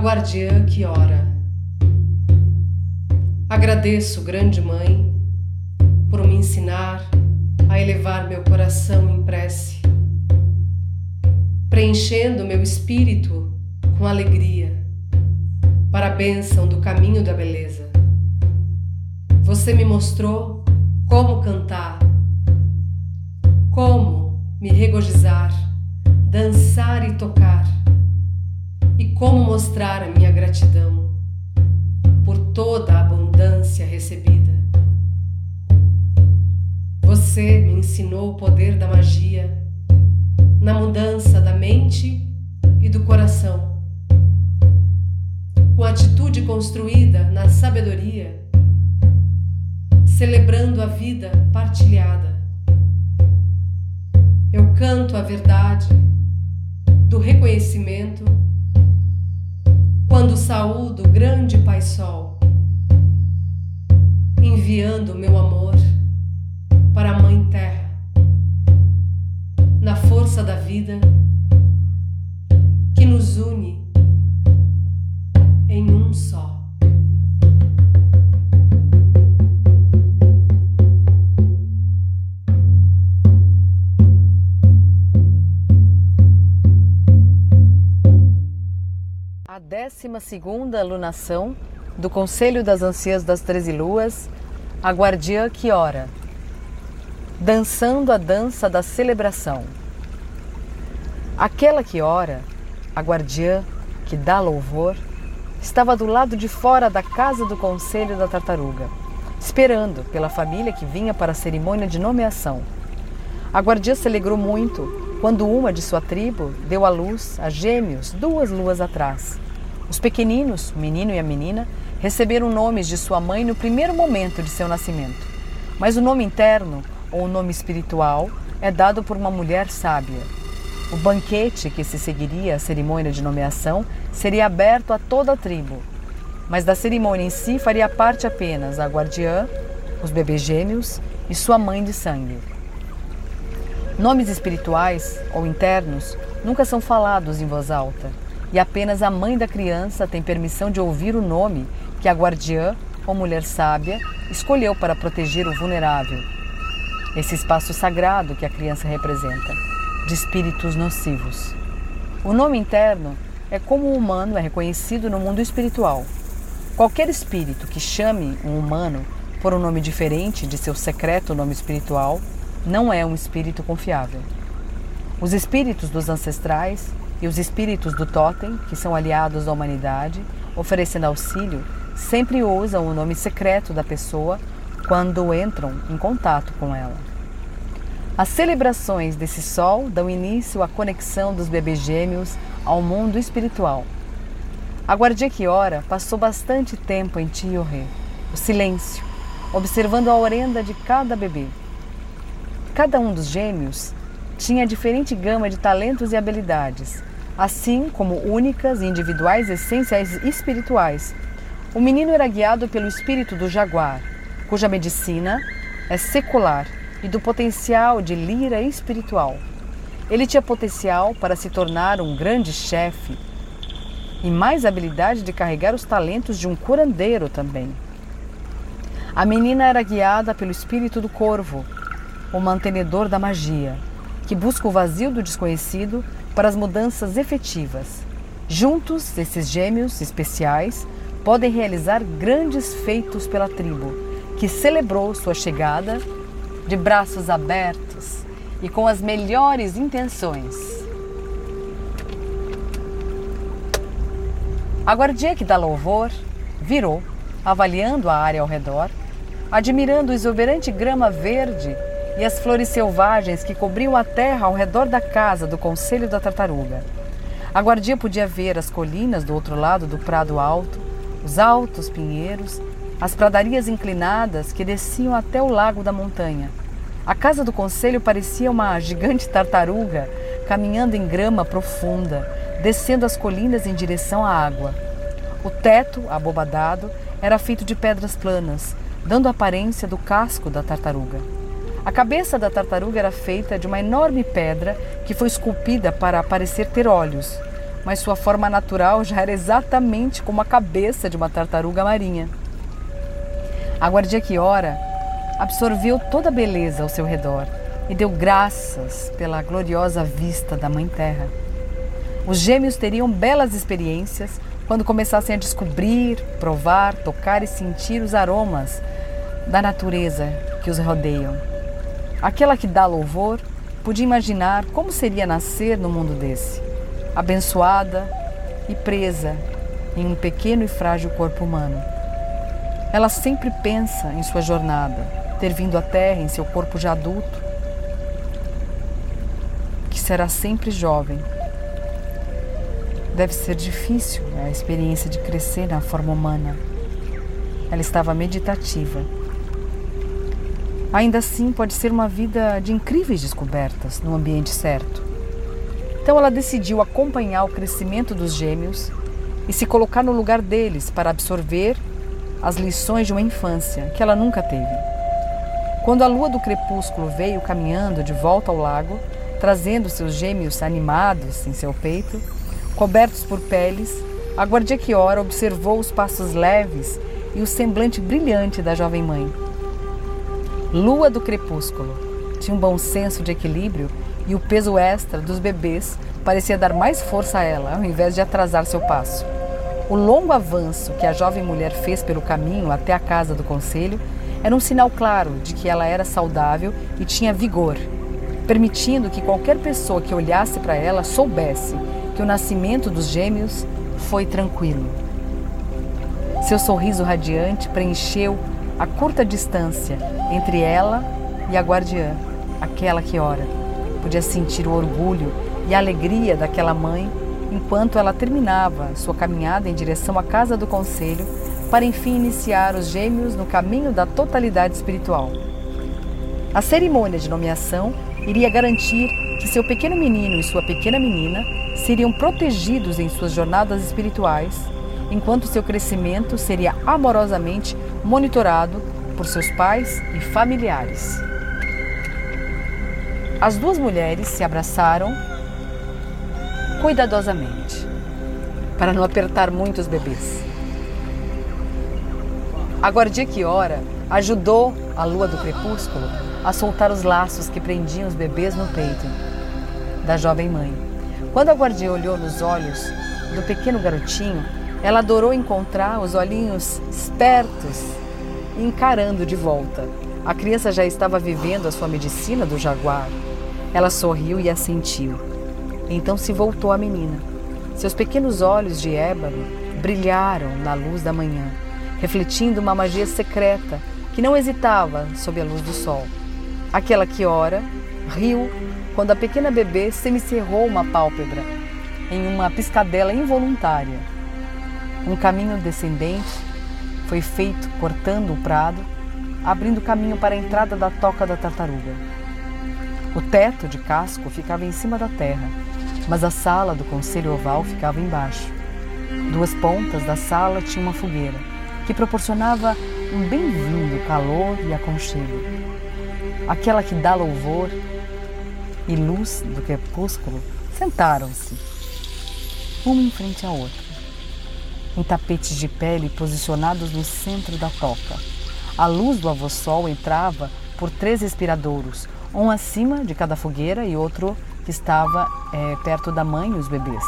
guardiã que ora. Agradeço, grande mãe, por me ensinar a elevar meu coração em prece, preenchendo meu espírito com alegria para a bênção do caminho da beleza. Você me mostrou como cantar, como me regozijar, dançar e tocar, como mostrar a minha gratidão por toda a abundância recebida. Você me ensinou o poder da magia na mudança da mente e do coração. Com atitude construída na sabedoria, celebrando a vida partilhada. Eu canto a verdade do reconhecimento quando saúdo o grande Pai Sol, enviando meu amor para a Mãe Terra, na força da vida que nos une em um só. A 12 segunda alunação do Conselho das Anciãs das Treze Luas, a guardiã que ora dançando a dança da celebração. Aquela que ora, a guardiã que dá louvor, estava do lado de fora da casa do conselho da tartaruga, esperando pela família que vinha para a cerimônia de nomeação. A guardiã se alegrou muito quando uma de sua tribo deu à luz a gêmeos duas luas atrás. Os pequeninos, o menino e a menina, receberam nomes de sua mãe no primeiro momento de seu nascimento, mas o nome interno ou nome espiritual, é dado por uma mulher sábia. O banquete que se seguiria à cerimônia de nomeação seria aberto a toda a tribo, mas da cerimônia em si faria parte apenas a guardiã, os bebês gêmeos e sua mãe de sangue. Nomes espirituais ou internos nunca são falados em voz alta, e apenas a mãe da criança tem permissão de ouvir o nome que a guardiã ou mulher sábia escolheu para proteger o vulnerável esse espaço sagrado que a criança representa, de espíritos nocivos. O nome interno é como o humano é reconhecido no mundo espiritual. Qualquer espírito que chame um humano por um nome diferente de seu secreto nome espiritual não é um espírito confiável. Os espíritos dos ancestrais e os espíritos do totem, que são aliados da humanidade, oferecendo auxílio, sempre usam o nome secreto da pessoa quando entram em contato com ela. As celebrações desse sol dão início à conexão dos bebês gêmeos ao mundo espiritual. A guardia que ora passou bastante tempo em Tioré, o silêncio, observando a orenda de cada bebê. Cada um dos gêmeos tinha diferente gama de talentos e habilidades, assim como únicas e individuais essências espirituais. O menino era guiado pelo espírito do jaguar, cuja medicina é secular e do potencial de lira espiritual. Ele tinha potencial para se tornar um grande chefe e mais habilidade de carregar os talentos de um curandeiro também. A menina era guiada pelo espírito do corvo, o mantenedor da magia, que busca o vazio do desconhecido para as mudanças efetivas. Juntos, esses gêmeos especiais podem realizar grandes feitos pela tribo que celebrou sua chegada de braços abertos e com as melhores intenções. A guardia que dá louvor virou, avaliando a área ao redor, admirando o exuberante grama verde e as flores selvagens que cobriam a terra ao redor da casa do Conselho da Tartaruga. A guardia podia ver as colinas do outro lado do prado alto, os altos pinheiros as pradarias inclinadas que desciam até o lago da montanha. A casa do conselho parecia uma gigante tartaruga caminhando em grama profunda, descendo as colinas em direção à água. O teto, abobadado, era feito de pedras planas, dando a aparência do casco da tartaruga. A cabeça da tartaruga era feita de uma enorme pedra que foi esculpida para parecer ter olhos. mas sua forma natural já era exatamente como a cabeça de uma tartaruga marinha. A guardia Kiora absorveu toda a beleza ao seu redor e deu graças pela gloriosa vista da Mãe Terra. Os gêmeos teriam belas experiências quando começassem a descobrir, provar, tocar e sentir os aromas da natureza que os rodeiam. Aquela que dá louvor podia imaginar como seria nascer no mundo desse, abençoada e presa em um pequeno e frágil corpo humano. Ela sempre pensa em sua jornada, ter vindo à Terra em seu corpo já adulto, que será sempre jovem. Deve ser difícil a experiência de crescer na forma humana. Ela estava meditativa Ainda assim, pode ser uma vida de incríveis descobertas no ambiente certo. Então, ela decidiu acompanhar o crescimento dos gêmeos e se colocar no lugar deles para absorver as lições de uma infância que ela nunca teve. Quando a lua do crepúsculo veio caminhando de volta ao lago, trazendo seus gêmeos animados em seu peito, cobertos por peles, a guardia Kiora observou os passos leves e o semblante brilhante da jovem mãe. Lua do crepúsculo. Tinha um bom senso de equilíbrio e o peso extra dos bebês parecia dar mais força a ela, ao invés de atrasar seu passo. O longo avanço que a jovem mulher fez pelo caminho até a casa do conselho era um sinal claro de que ela era saudável e tinha vigor, permitindo que qualquer pessoa que olhasse para ela soubesse que o nascimento dos gêmeos foi tranquilo. Seu sorriso radiante preencheu a curta distância entre ela e a guardiã, aquela que ora. Podia sentir o orgulho e a alegria daquela mãe enquanto ela terminava sua caminhada em direção à casa do conselho para enfim iniciar os gêmeos no caminho da totalidade espiritual. A cerimônia de nomeação iria garantir que seu pequeno menino e sua pequena menina seriam protegidos em suas jornadas espirituais enquanto seu crescimento seria amorosamente monitorado por seus pais e familiares. As duas mulheres se abraçaram cuidadosamente para não apertar muito os bebês. A guardia que ora ajudou a lua do crepúsculo a soltar os laços que prendiam os bebês no peito da jovem mãe. Quando a guardia olhou nos olhos do pequeno garotinho, ela adorou encontrar os olhinhos espertos encarando de volta. A criança já estava vivendo a sua medicina do jaguar. Ela sorriu e assentiu. Então se voltou à menina. Seus pequenos olhos de ébano brilharam na luz da manhã, refletindo uma magia secreta que não hesitava sob a luz do sol. Aquela que ora riu quando a pequena bebê semicerrou uma pálpebra em uma piscadela involuntária. Um caminho descendente foi feito cortando o prado, abrindo caminho para a entrada da toca da tartaruga. O teto de casco ficava em cima da terra, mas a sala do conselho oval ficava embaixo. Duas pontas da sala tinham uma fogueira, que proporcionava um bem-vindo calor e aconchego. Aquela que dá louvor e luz do crepúsculo sentaram-se, uma em frente à outra em tapetes de pele posicionados no centro da toca. A luz do avô-sol entrava por três respiradouros, um acima de cada fogueira e outro que estava é, perto da mãe e os bebês.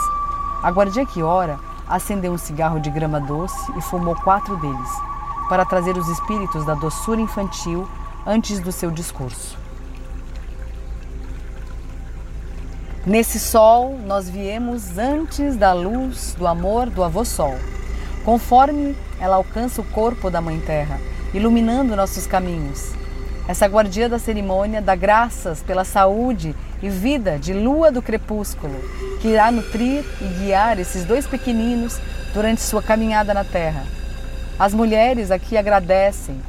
A guardia que ora acendeu um cigarro de grama doce e fumou quatro deles, para trazer os espíritos da doçura infantil antes do seu discurso. Nesse sol, nós viemos antes da luz do amor do avô sol. Conforme ela alcança o corpo da Mãe Terra, iluminando nossos caminhos. Essa guardia da cerimônia dá graças pela saúde e vida de lua do crepúsculo, que irá nutrir e guiar esses dois pequeninos durante sua caminhada na terra. As mulheres aqui agradecem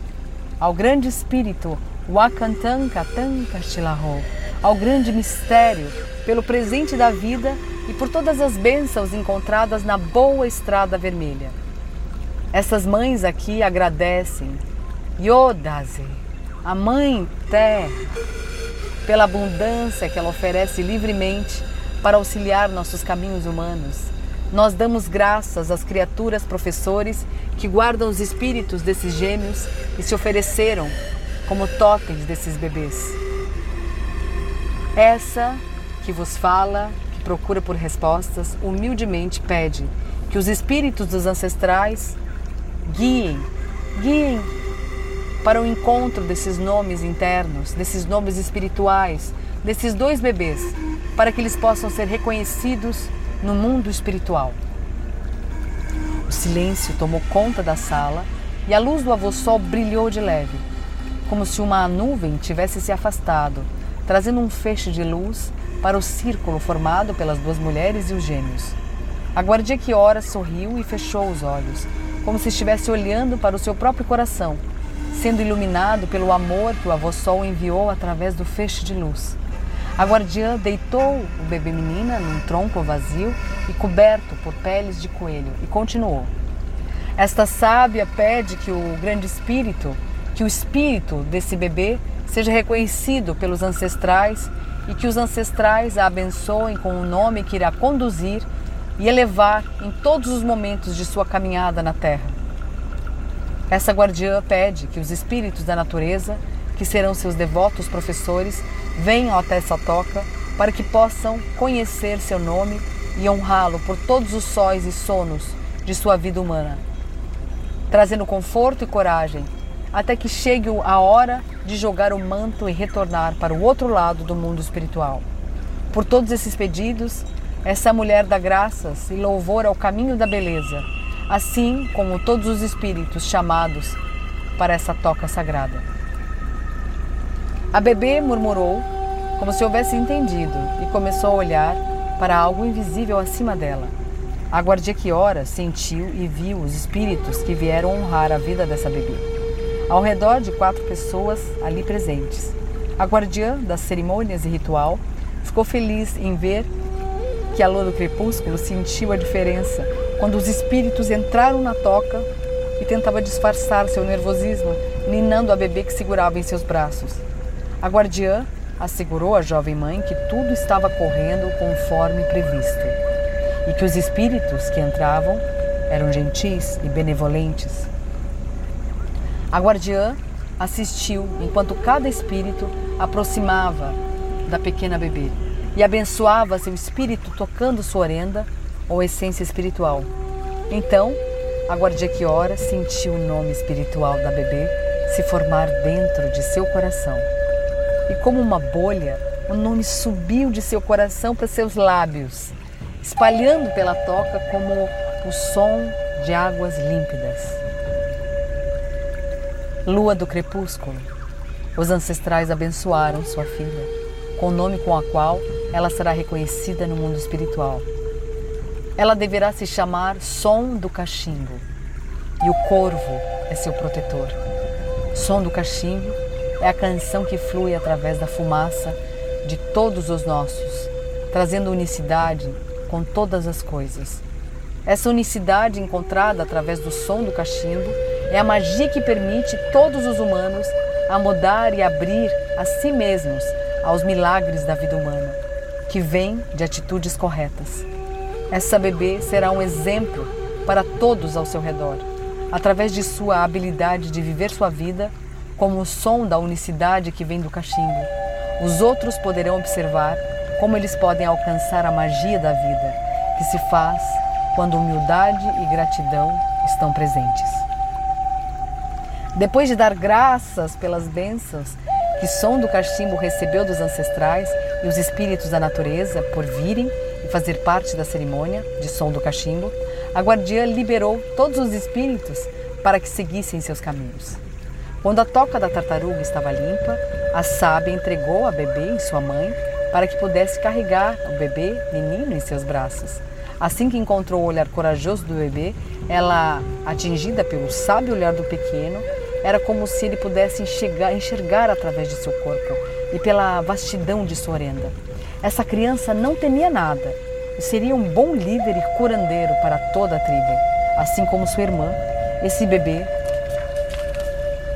ao grande espírito Wakantanka Tankashilaho, ao grande mistério pelo presente da vida e por todas as bênçãos encontradas na boa estrada vermelha. Essas mães aqui agradecem Yodase, a Mãe Terra, pela abundância que ela oferece livremente para auxiliar nossos caminhos humanos Nós damos graças às criaturas professores que guardam os espíritos desses gêmeos e se ofereceram como totens desses bebês. Essa que vos fala, que procura por respostas, humildemente pede que os espíritos dos ancestrais guiem, guiem para o encontro desses nomes internos, desses nomes espirituais, desses dois bebês, para que eles possam ser reconhecidos no mundo espiritual. O silêncio tomou conta da sala e a luz do avô sol brilhou de leve, como se uma nuvem tivesse se afastado, trazendo um feixe de luz para o círculo formado pelas duas mulheres e os gêmeos. A guardia que ora sorriu e fechou os olhos, como se estivesse olhando para o seu próprio coração, sendo iluminado pelo amor que o avô sol enviou através do feixe de luz. A guardiã deitou o bebê menina num tronco vazio e coberto por peles de coelho e continuou. Esta sábia pede que o grande espírito, que o espírito desse bebê seja reconhecido pelos ancestrais e que os ancestrais a abençoem com o nome que irá conduzir e elevar em todos os momentos de sua caminhada na terra. Essa guardiã pede que os espíritos da natureza, que serão seus devotos professores, venham até essa toca para que possam conhecer seu nome e honrá-lo por todos os sóis e sonos de sua vida humana, trazendo conforto e coragem até que chegue a hora de jogar o manto e retornar para o outro lado do mundo espiritual. Por todos esses pedidos, essa mulher dá graças e louvor ao caminho da beleza, assim como todos os espíritos chamados para essa toca sagrada. A bebê murmurou, como se houvesse entendido, e começou a olhar para algo invisível acima dela. A ora sentiu e viu os espíritos que vieram honrar a vida dessa bebê. Ao redor de quatro pessoas ali presentes. A guardiã das cerimônias e ritual ficou feliz em ver que a lua do crepúsculo sentiu a diferença quando os espíritos entraram na toca e tentava disfarçar seu nervosismo, ninando a bebê que segurava em seus braços. A guardiã assegurou à jovem mãe que tudo estava correndo conforme previsto e que os espíritos que entravam eram gentis e benevolentes. A guardiã assistiu enquanto cada espírito aproximava da pequena bebê e abençoava seu espírito tocando sua orenda ou essência espiritual. Então, a guardia que ora sentiu o nome espiritual da bebê se formar dentro de seu coração e como uma bolha, o nome subiu de seu coração para seus lábios, espalhando pela toca como o som de águas límpidas. Lua do crepúsculo, os ancestrais abençoaram sua filha, com o nome com a qual ela será reconhecida no mundo espiritual. Ela deverá se chamar Som do Cachimbo, e o corvo é seu protetor. Som do Cachimbo é a canção que flui através da fumaça de todos os nossos, trazendo unicidade com todas as coisas. Essa unicidade encontrada através do som do cachimbo é a magia que permite todos os humanos a mudar e abrir a si mesmos aos milagres da vida humana, que vem de atitudes corretas. Essa bebê será um exemplo para todos ao seu redor, através de sua habilidade de viver sua vida como o som da unicidade que vem do cachimbo. Os outros poderão observar como eles podem alcançar a magia da vida, que se faz quando humildade e gratidão estão presentes. Depois de dar graças pelas bênçãos que som do cachimbo recebeu dos ancestrais e os espíritos da natureza por virem e fazer parte da cerimônia de som do cachimbo, a guardiã liberou todos os espíritos para que seguissem seus caminhos. Quando a toca da tartaruga estava limpa, a sábia entregou a bebê em sua mãe para que pudesse carregar o bebê menino em seus braços. Assim que encontrou o olhar corajoso do bebê, ela, atingida pelo sábio olhar do pequeno, era como se ele pudesse enxergar, enxergar através de seu corpo e pela vastidão de sua orenda. Essa criança não temia nada e seria um bom líder e curandeiro para toda a tribo. Assim como sua irmã, esse bebê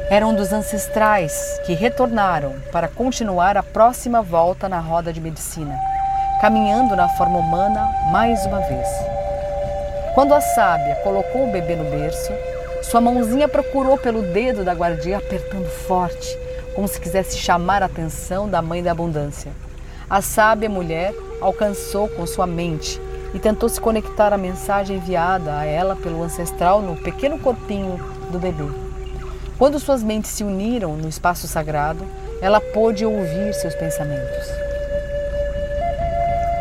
era um dos ancestrais que retornaram para continuar a próxima volta na roda de medicina, caminhando na forma humana mais uma vez. Quando a sábia colocou o bebê no berço, sua mãozinha procurou pelo dedo da guardia, apertando forte, como se quisesse chamar a atenção da mãe da abundância. A sábia mulher alcançou com sua mente e tentou se conectar à mensagem enviada a ela pelo ancestral no pequeno corpinho do bebê. Quando suas mentes se uniram no espaço sagrado, ela pôde ouvir seus pensamentos.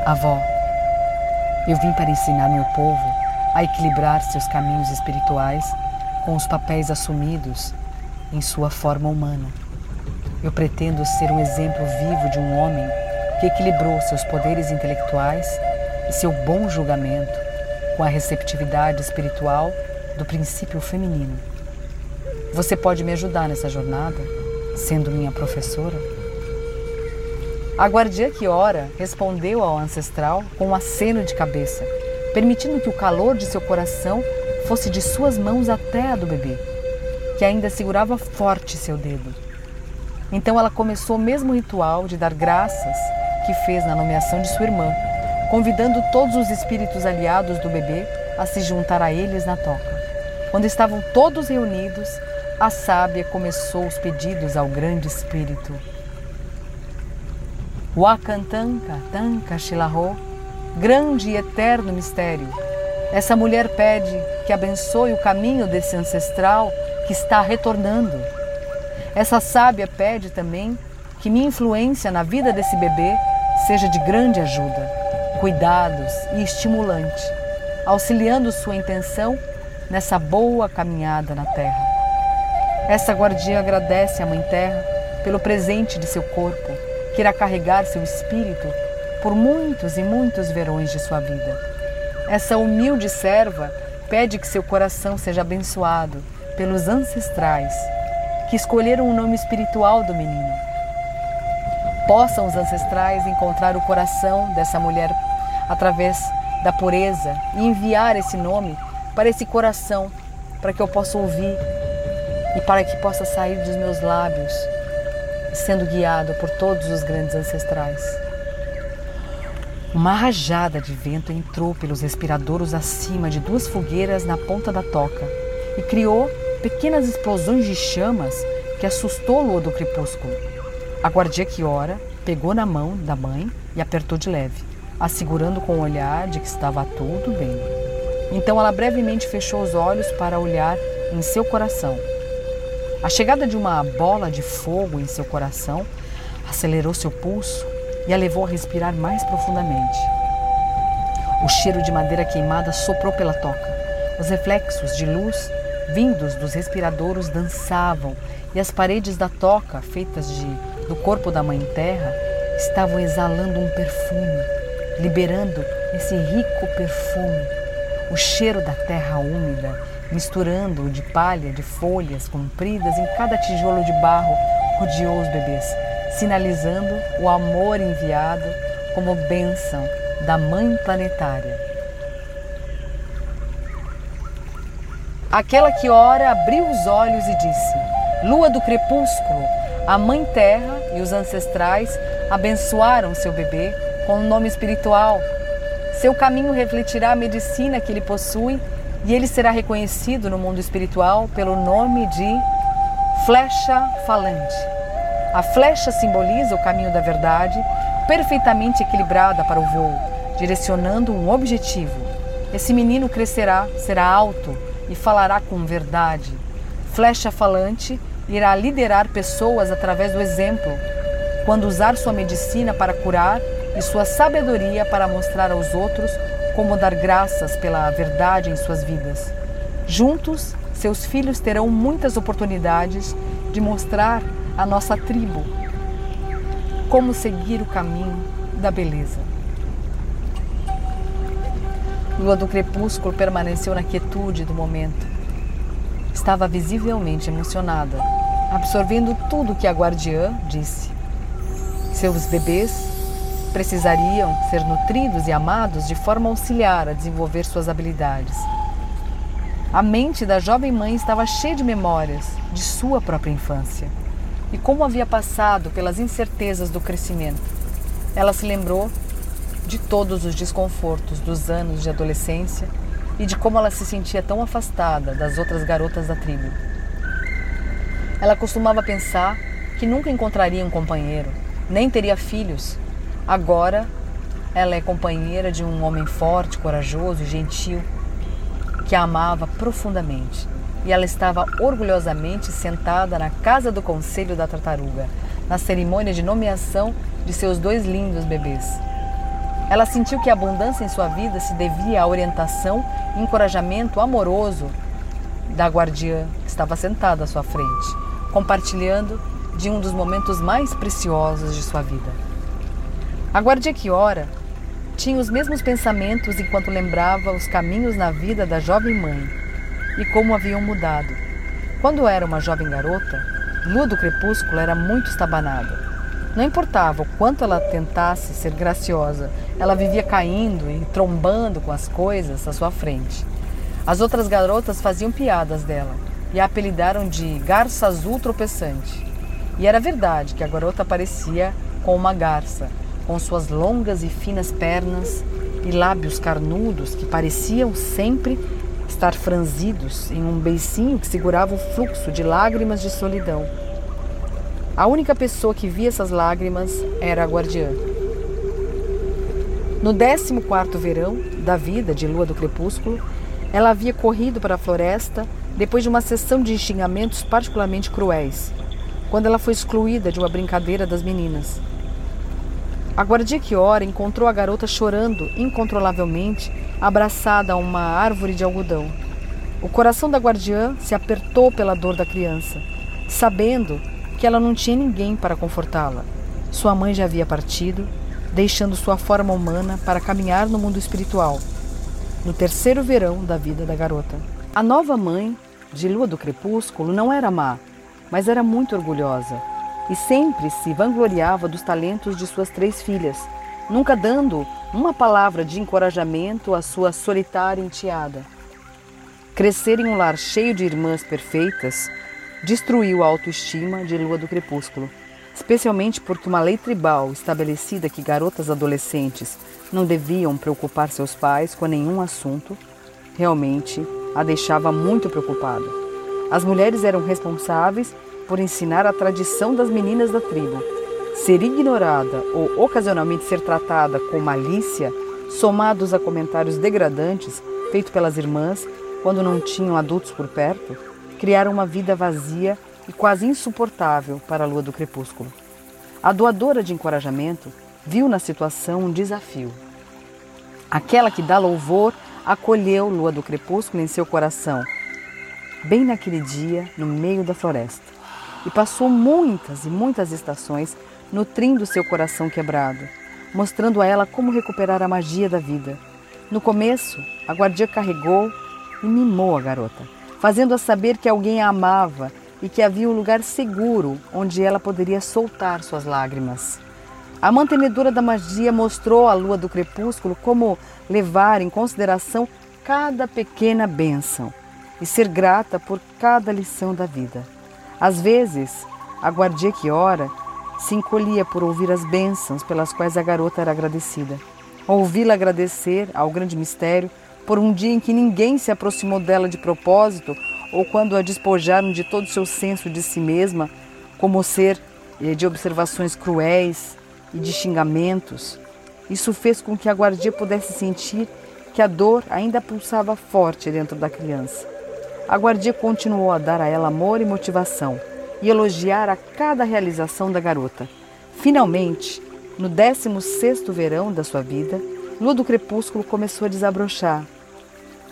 Avó, eu vim para ensinar meu povo a equilibrar seus caminhos espirituais com os papéis assumidos em sua forma humana. Eu pretendo ser um exemplo vivo de um homem que equilibrou seus poderes intelectuais e seu bom julgamento com a receptividade espiritual do princípio feminino. Você pode me ajudar nessa jornada, sendo minha professora? A guardiã que ora respondeu ao ancestral com um aceno de cabeça, permitindo que o calor de seu coração fosse de suas mãos até a do bebê, que ainda segurava forte seu dedo. Então ela começou o mesmo ritual de dar graças que fez na nomeação de sua irmã, convidando todos os espíritos aliados do bebê a se juntar a eles na toca. Quando estavam todos reunidos, a sábia começou os pedidos ao grande espírito. Wakantanka Tanka Shilaho, grande e eterno mistério. Essa mulher pede que abençoe o caminho desse ancestral que está retornando. Essa sábia pede também que minha influência na vida desse bebê seja de grande ajuda, cuidados e estimulante, auxiliando sua intenção nessa boa caminhada na Terra. Essa guardiã agradece à Mãe Terra pelo presente de seu corpo, que irá carregar seu espírito por muitos e muitos verões de sua vida. Essa humilde serva pede que seu coração seja abençoado pelos ancestrais que escolheram o nome espiritual do menino possam os ancestrais encontrar o coração dessa mulher através da pureza e enviar esse nome para esse coração, para que eu possa ouvir e para que possa sair dos meus lábios, sendo guiado por todos os grandes ancestrais. Uma rajada de vento entrou pelos respiradouros acima de duas fogueiras na ponta da toca e criou pequenas explosões de chamas que assustou o lua do crepúsculo. A guardia que ora pegou na mão da mãe e apertou de leve, assegurando com o olhar de que estava tudo bem. Então ela brevemente fechou os olhos para olhar em seu coração. A chegada de uma bola de fogo em seu coração acelerou seu pulso e a levou a respirar mais profundamente. O cheiro de madeira queimada soprou pela toca. Os reflexos de luz vindos dos respiradouros dançavam e as paredes da toca, feitas de do corpo da Mãe Terra estavam exalando um perfume, liberando esse rico perfume, o cheiro da terra úmida, misturando-o de palha, de folhas compridas em cada tijolo de barro, rodeou os bebês, sinalizando o amor enviado como bênção da Mãe Planetária. Aquela que ora abriu os olhos e disse: Lua do crepúsculo, a Mãe Terra e os ancestrais abençoaram seu bebê com um nome espiritual. Seu caminho refletirá a medicina que ele possui e ele será reconhecido no mundo espiritual pelo nome de flecha falante. A flecha simboliza o caminho da verdade, perfeitamente equilibrada para o voo, direcionando um objetivo. Esse menino crescerá, será alto e falará com verdade. Flecha falante irá liderar pessoas através do exemplo, quando usar sua medicina para curar e sua sabedoria para mostrar aos outros como dar graças pela verdade em suas vidas. Juntos, seus filhos terão muitas oportunidades de mostrar à nossa tribo como seguir o caminho da beleza. Lua do crepúsculo permaneceu na quietude do momento. Estava visivelmente emocionada absorvendo tudo que a guardiã disse. Seus bebês precisariam ser nutridos e amados de forma a auxiliar a desenvolver suas habilidades. A mente da jovem mãe estava cheia de memórias de sua própria infância e como havia passado pelas incertezas do crescimento. Ela se lembrou de todos os desconfortos dos anos de adolescência e de como ela se sentia tão afastada das outras garotas da tribo. Ela costumava pensar que nunca encontraria um companheiro, nem teria filhos. Agora, ela é companheira de um homem forte, corajoso e gentil que a amava profundamente. E ela estava orgulhosamente sentada na casa do conselho da tartaruga, na cerimônia de nomeação de seus dois lindos bebês. Ela sentiu que a abundância em sua vida se devia à orientação e encorajamento amoroso da guardiã que estava sentada à sua frente, compartilhando de um dos momentos mais preciosos de sua vida. A guardia que ora tinha os mesmos pensamentos enquanto lembrava os caminhos na vida da jovem mãe e como haviam mudado. Quando era uma jovem garota, lua do crepúsculo era muito estabanada. Não importava o quanto ela tentasse ser graciosa, ela vivia caindo e trombando com as coisas à sua frente. As outras garotas faziam piadas dela e a apelidaram de garça azul tropeçante. E era verdade que a garota parecia com uma garça, com suas longas e finas pernas e lábios carnudos que pareciam sempre estar franzidos em um beicinho que segurava o fluxo de lágrimas de solidão. A única pessoa que via essas lágrimas era a guardiã. No 14 quarto verão da vida de lua do crepúsculo, ela havia corrido para a floresta depois de uma sessão de xingamentos particularmente cruéis, quando ela foi excluída de uma brincadeira das meninas. A guardia que ora encontrou a garota chorando incontrolavelmente, abraçada a uma árvore de algodão. O coração da guardiã se apertou pela dor da criança, sabendo que ela não tinha ninguém para confortá-la. Sua mãe já havia partido, deixando sua forma humana para caminhar no mundo espiritual, no terceiro verão da vida da garota. A nova mãe, de lua do crepúsculo, não era má, mas era muito orgulhosa e sempre se vangloriava dos talentos de suas três filhas, nunca dando uma palavra de encorajamento à sua solitária enteada. Crescer em um lar cheio de irmãs perfeitas destruiu a autoestima de Lua do Crepúsculo, especialmente porque uma lei tribal estabelecida que garotas adolescentes não deviam preocupar seus pais com nenhum assunto, realmente a deixava muito preocupada. As mulheres eram responsáveis por ensinar a tradição das meninas da tribo. Ser ignorada ou ocasionalmente ser tratada com malícia, somados a comentários degradantes feitos pelas irmãs quando não tinham adultos por perto, criaram uma vida vazia e quase insuportável para a lua do crepúsculo. A doadora de encorajamento viu na situação um desafio. Aquela que dá louvor acolheu Lua do Crepúsculo em seu coração, bem naquele dia, no meio da floresta e passou muitas e muitas estações nutrindo seu coração quebrado, mostrando a ela como recuperar a magia da vida. No começo, a guardia carregou e mimou a garota, fazendo-a saber que alguém a amava e que havia um lugar seguro onde ela poderia soltar suas lágrimas. A mantenedora da magia mostrou à lua do crepúsculo como levar em consideração cada pequena bênção e ser grata por cada lição da vida. Às vezes, a guardia que ora se encolhia por ouvir as bênçãos pelas quais a garota era agradecida. Ouvi-la agradecer ao grande mistério por um dia em que ninguém se aproximou dela de propósito ou quando a despojaram de todo o seu senso de si mesma, como ser eh, de observações cruéis e de xingamentos. Isso fez com que a guardia pudesse sentir que a dor ainda pulsava forte dentro da criança. A guardia continuou a dar a ela amor e motivação e elogiar a cada realização da garota. Finalmente, no 16º verão da sua vida, Lua do Crepúsculo começou a desabrochar.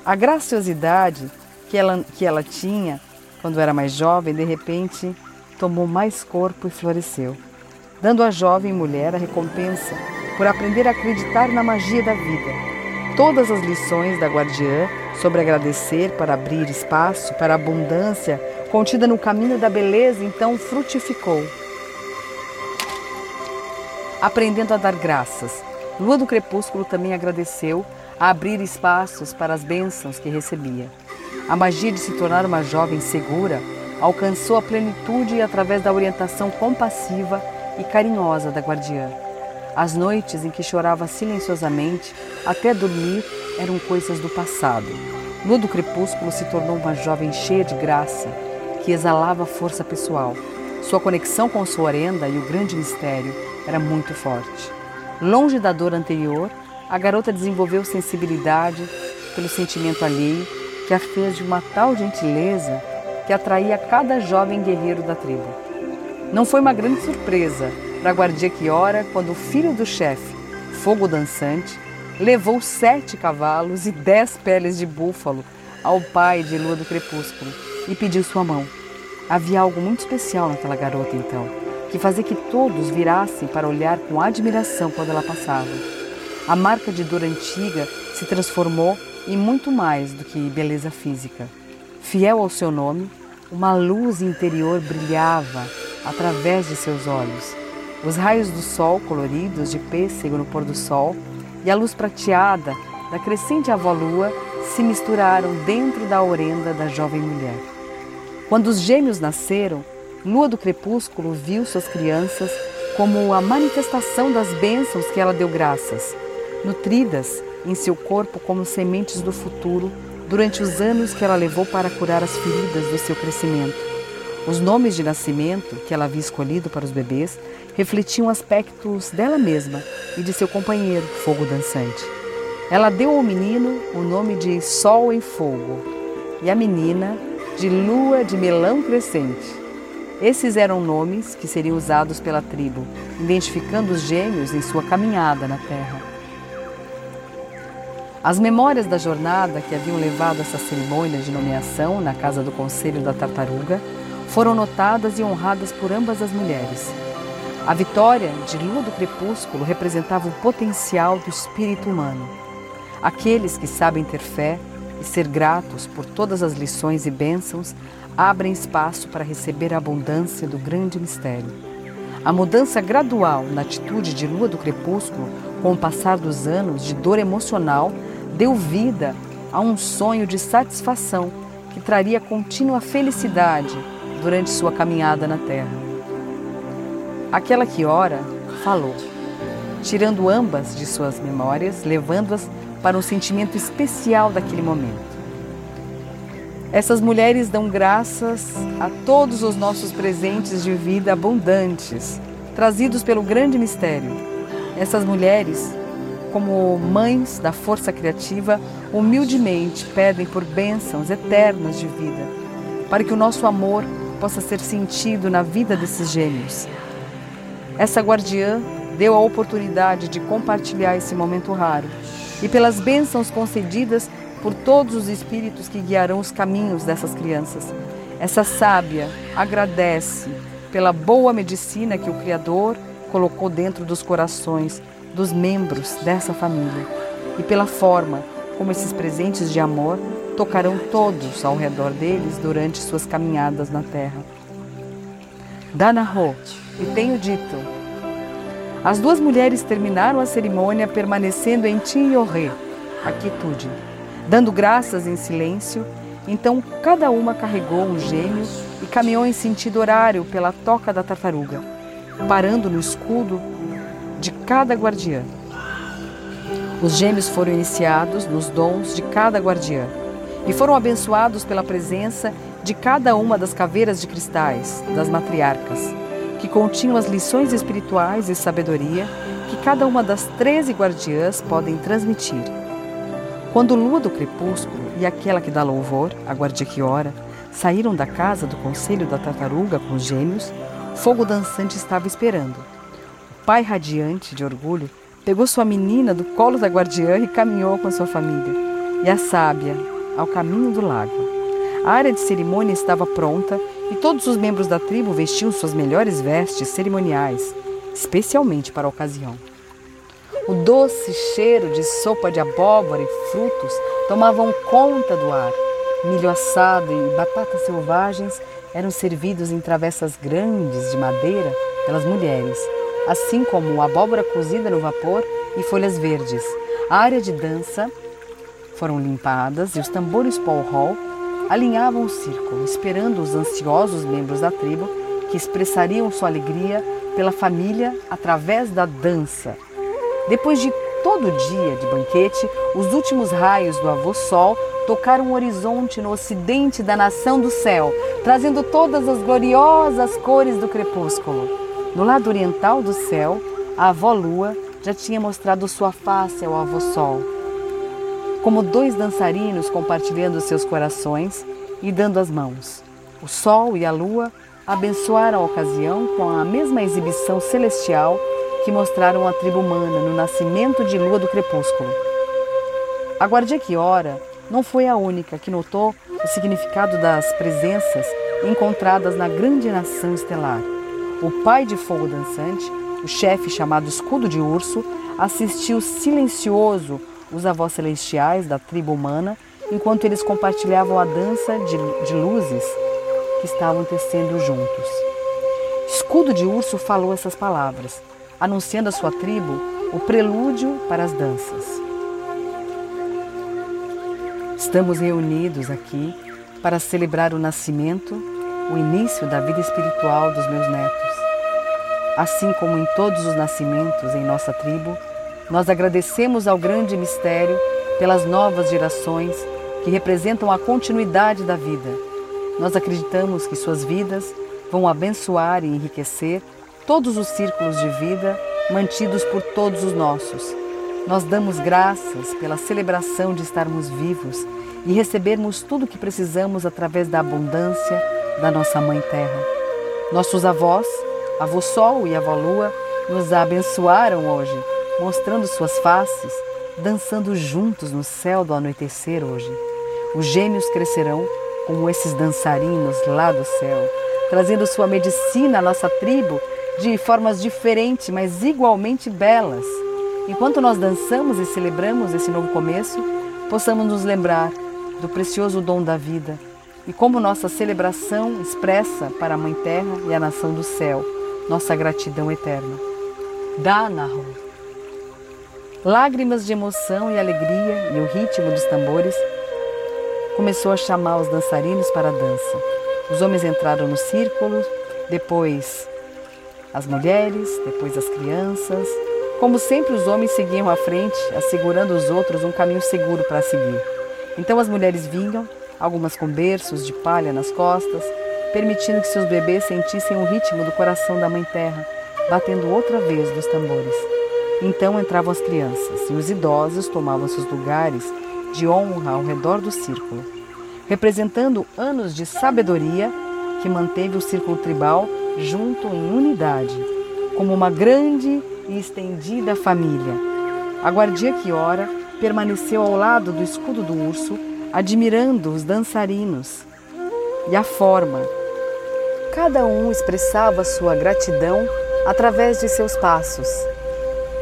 A graciosidade que ela, que ela tinha quando era mais jovem, de repente, tomou mais corpo e floresceu, dando à jovem mulher a recompensa por aprender a acreditar na magia da vida Todas as lições da guardiã sobre agradecer para abrir espaço para a abundância contida no caminho da beleza então frutificou. Aprendendo a dar graças, Lua do Crepúsculo também agradeceu a abrir espaços para as bênçãos que recebia. A magia de se tornar uma jovem segura alcançou a plenitude através da orientação compassiva e carinhosa da guardiã. As noites em que chorava silenciosamente até dormir eram coisas do passado. Lua do crepúsculo se tornou uma jovem cheia de graça, que exalava força pessoal. Sua conexão com sua orenda e o grande mistério era muito forte. Longe da dor anterior, a garota desenvolveu sensibilidade pelo sentimento alheio que a fez de uma tal gentileza que atraía cada jovem guerreiro da tribo. Não foi uma grande surpresa para a guardia Kiora quando o filho do chefe, Fogo Dançante, levou sete cavalos e dez peles de búfalo ao pai de Lua do Crepúsculo e pediu sua mão. Havia algo muito especial naquela garota então, que fazia que todos virassem para olhar com admiração quando ela passava. A marca de dor antiga se transformou em muito mais do que beleza física. Fiel ao seu nome, uma luz interior brilhava através de seus olhos. Os raios do sol coloridos de pêssego no pôr do sol e a luz prateada da crescente avó-lua se misturaram dentro da orenda da jovem mulher. Quando os gêmeos nasceram, Lua do Crepúsculo viu suas crianças como a manifestação das bênçãos que ela deu graças, nutridas em seu corpo como sementes do futuro durante os anos que ela levou para curar as feridas do seu crescimento. Os nomes de nascimento que ela havia escolhido para os bebês refletiam aspectos dela mesma e de seu companheiro, Fogo Dançante. Ela deu ao menino o nome de Sol em Fogo e à menina de Lua de Melão Crescente. Esses eram nomes que seriam usados pela tribo, identificando os gêmeos em sua caminhada na Terra. As memórias da jornada que haviam levado essa cerimônia de nomeação na casa do Conselho da Tartaruga foram notadas e honradas por ambas as mulheres. A vitória de Lua do Crepúsculo representava o potencial do espírito humano. Aqueles que sabem ter fé e ser gratos por todas as lições e bênçãos abrem espaço para receber a abundância do grande mistério. A mudança gradual na atitude de Lua do Crepúsculo, com o passar dos anos de dor emocional, deu vida a um sonho de satisfação que traria contínua felicidade durante sua caminhada na terra. Aquela que ora falou, tirando ambas de suas memórias, levando-as para um sentimento especial daquele momento. Essas mulheres dão graças a todos os nossos presentes de vida abundantes, trazidos pelo grande mistério. Essas mulheres como mães da força criativa, humildemente pedem por bênçãos eternas de vida, para que o nosso amor possa ser sentido na vida desses gêmeos. Essa guardiã deu a oportunidade de compartilhar esse momento raro e pelas bênçãos concedidas por todos os espíritos que guiarão os caminhos dessas crianças. Essa sábia agradece pela boa medicina que o Criador colocou dentro dos corações dos membros dessa família e pela forma como esses presentes de amor tocarão todos ao redor deles durante suas caminhadas na terra. Danahô, e tenho dito. As duas mulheres terminaram a cerimônia permanecendo em Tinhorê, a quietude, dando graças em silêncio. Então cada uma carregou um gêmeo e caminhou em sentido horário pela toca da tartaruga, parando no escudo de cada guardiã. Os gêmeos foram iniciados nos dons de cada guardiã e foram abençoados pela presença de cada uma das caveiras de cristais, das matriarcas, que continham as lições espirituais e sabedoria que cada uma das treze guardiãs podem transmitir. Quando Lua do Crepúsculo e aquela que dá louvor, a guardia que ora, saíram da casa do Conselho da Tartaruga com os gêmeos, Fogo Dançante estava esperando pai radiante de orgulho, pegou sua menina do colo da guardiã e caminhou com sua família. E a sábia, ao caminho do lago. A área de cerimônia estava pronta e todos os membros da tribo vestiam suas melhores vestes cerimoniais, especialmente para a ocasião. O doce cheiro de sopa de abóbora e frutos tomavam conta do ar. Milho assado e batatas selvagens eram servidos em travessas grandes de madeira pelas mulheres, assim como abóbora cozida no vapor e folhas verdes. A área de dança foram limpadas e os tambores Paul Hall alinhavam o círculo, esperando os ansiosos membros da tribo que expressariam sua alegria pela família através da dança. Depois de todo dia de banquete, os últimos raios do avô Sol tocaram o horizonte no ocidente da nação do céu, trazendo todas as gloriosas cores do crepúsculo. No lado oriental do céu, a avó Lua já tinha mostrado sua face ao avô Sol. Como dois dançarinos compartilhando seus corações e dando as mãos. O Sol e a Lua abençoaram a ocasião com a mesma exibição celestial que mostraram a tribo humana no nascimento de lua do crepúsculo. A guardia que ora não foi a única que notou o significado das presenças encontradas na grande nação estelar. O pai de fogo dançante, o chefe chamado Escudo de Urso, assistiu silencioso os avós celestiais da tribo humana enquanto eles compartilhavam a dança de, de luzes que estavam tecendo juntos. Escudo de Urso falou essas palavras anunciando à sua tribo o prelúdio para as danças. Estamos reunidos aqui para celebrar o nascimento, o início da vida espiritual dos meus netos. Assim como em todos os nascimentos em nossa tribo, nós agradecemos ao grande mistério pelas novas gerações que representam a continuidade da vida. Nós acreditamos que suas vidas vão abençoar e enriquecer todos os círculos de vida mantidos por todos os nossos. Nós damos graças pela celebração de estarmos vivos e recebermos tudo o que precisamos através da abundância da nossa Mãe Terra. Nossos avós, avô Sol e avó Lua, nos abençoaram hoje, mostrando suas faces, dançando juntos no céu do anoitecer hoje. Os gêmeos crescerão como esses dançarinos lá do céu, trazendo sua medicina à nossa tribo de formas diferentes, mas igualmente belas. Enquanto nós dançamos e celebramos esse novo começo, possamos nos lembrar do precioso dom da vida e como nossa celebração expressa para a Mãe Terra e a nação do céu nossa gratidão eterna. Danaho. Lágrimas de emoção e alegria e o ritmo dos tambores começou a chamar os dançarinos para a dança. Os homens entraram no círculo, depois as mulheres, depois as crianças. Como sempre, os homens seguiam à frente, assegurando os outros um caminho seguro para seguir. Então as mulheres vinham, algumas com berços de palha nas costas, permitindo que seus bebês sentissem o ritmo do coração da Mãe Terra, batendo outra vez dos tambores. Então entravam as crianças e os idosos tomavam seus lugares de honra ao redor do círculo, representando anos de sabedoria que manteve o círculo tribal junto em unidade, como uma grande e estendida família. A guardia que ora permaneceu ao lado do escudo do urso, admirando os dançarinos e a forma. Cada um expressava sua gratidão através de seus passos.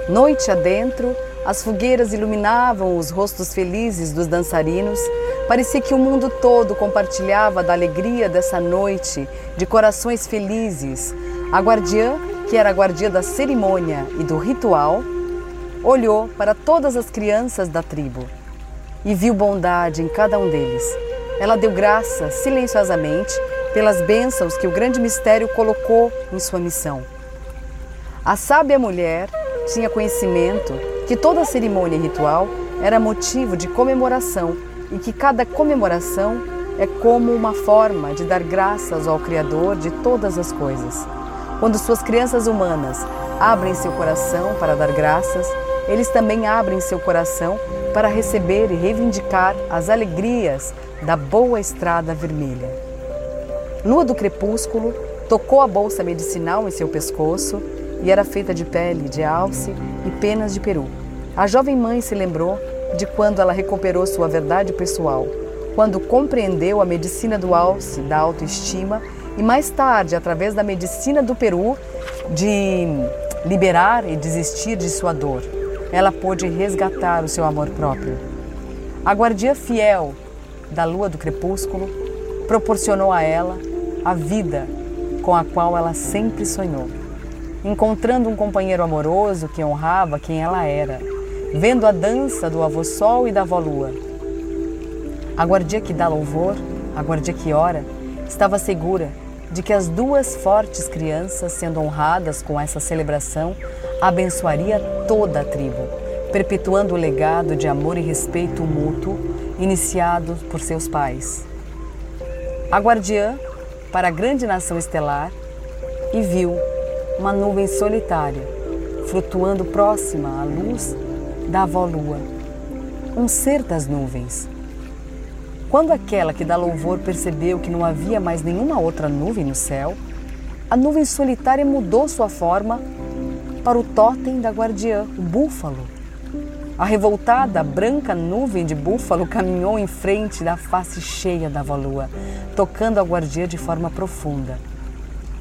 Noite adentro, as fogueiras iluminavam os rostos felizes dos dançarinos Parecia que o mundo todo compartilhava da alegria dessa noite, de corações felizes. A guardiã, que era a guardiã da cerimônia e do ritual, olhou para todas as crianças da tribo e viu bondade em cada um deles. Ela deu graça silenciosamente pelas bênçãos que o grande mistério colocou em sua missão. A sábia mulher tinha conhecimento que toda cerimônia e ritual era motivo de comemoração e que cada comemoração é como uma forma de dar graças ao Criador de todas as coisas. Quando suas crianças humanas abrem seu coração para dar graças, eles também abrem seu coração para receber e reivindicar as alegrias da boa estrada vermelha. Lua do crepúsculo tocou a bolsa medicinal em seu pescoço e era feita de pele de alce e penas de peru. A jovem mãe se lembrou de quando ela recuperou sua verdade pessoal, quando compreendeu a medicina do alce, da autoestima e mais tarde, através da medicina do Peru, de liberar e desistir de sua dor. Ela pôde resgatar o seu amor próprio. A guardia fiel da lua do crepúsculo proporcionou a ela a vida com a qual ela sempre sonhou, encontrando um companheiro amoroso que honrava quem ela era vendo a dança do avô Sol e da avó Lua. A guardia que dá louvor, a guardia que ora, estava segura de que as duas fortes crianças, sendo honradas com essa celebração, abençoaria toda a tribo, perpetuando o legado de amor e respeito mútuo iniciado por seus pais. A guardiã para a grande nação estelar e viu uma nuvem solitária flutuando próxima à luz da avó lua, um ser das nuvens. Quando aquela que dá louvor percebeu que não havia mais nenhuma outra nuvem no céu, a nuvem solitária mudou sua forma para o totem da guardiã, o búfalo. A revoltada, branca nuvem de búfalo caminhou em frente da face cheia da lua, tocando a guardiã de forma profunda.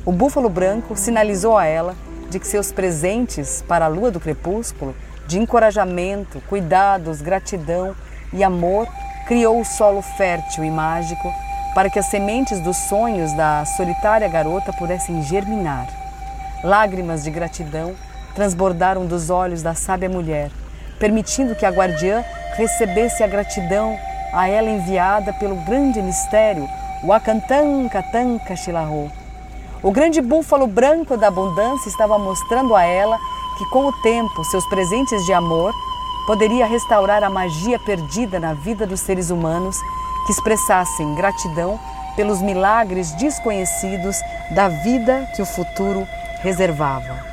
O búfalo branco sinalizou a ela de que seus presentes para a lua do crepúsculo, de encorajamento, cuidados, gratidão e amor, criou o solo fértil e mágico para que as sementes dos sonhos da solitária garota pudessem germinar. Lágrimas de gratidão transbordaram dos olhos da sábia mulher, permitindo que a guardiã recebesse a gratidão a ela enviada pelo grande mistério, o Akantan Katan Kashilahu, o grande búfalo branco da abundância estava mostrando a ela que, com o tempo, seus presentes de amor poderia restaurar a magia perdida na vida dos seres humanos que expressassem gratidão pelos milagres desconhecidos da vida que o futuro reservava.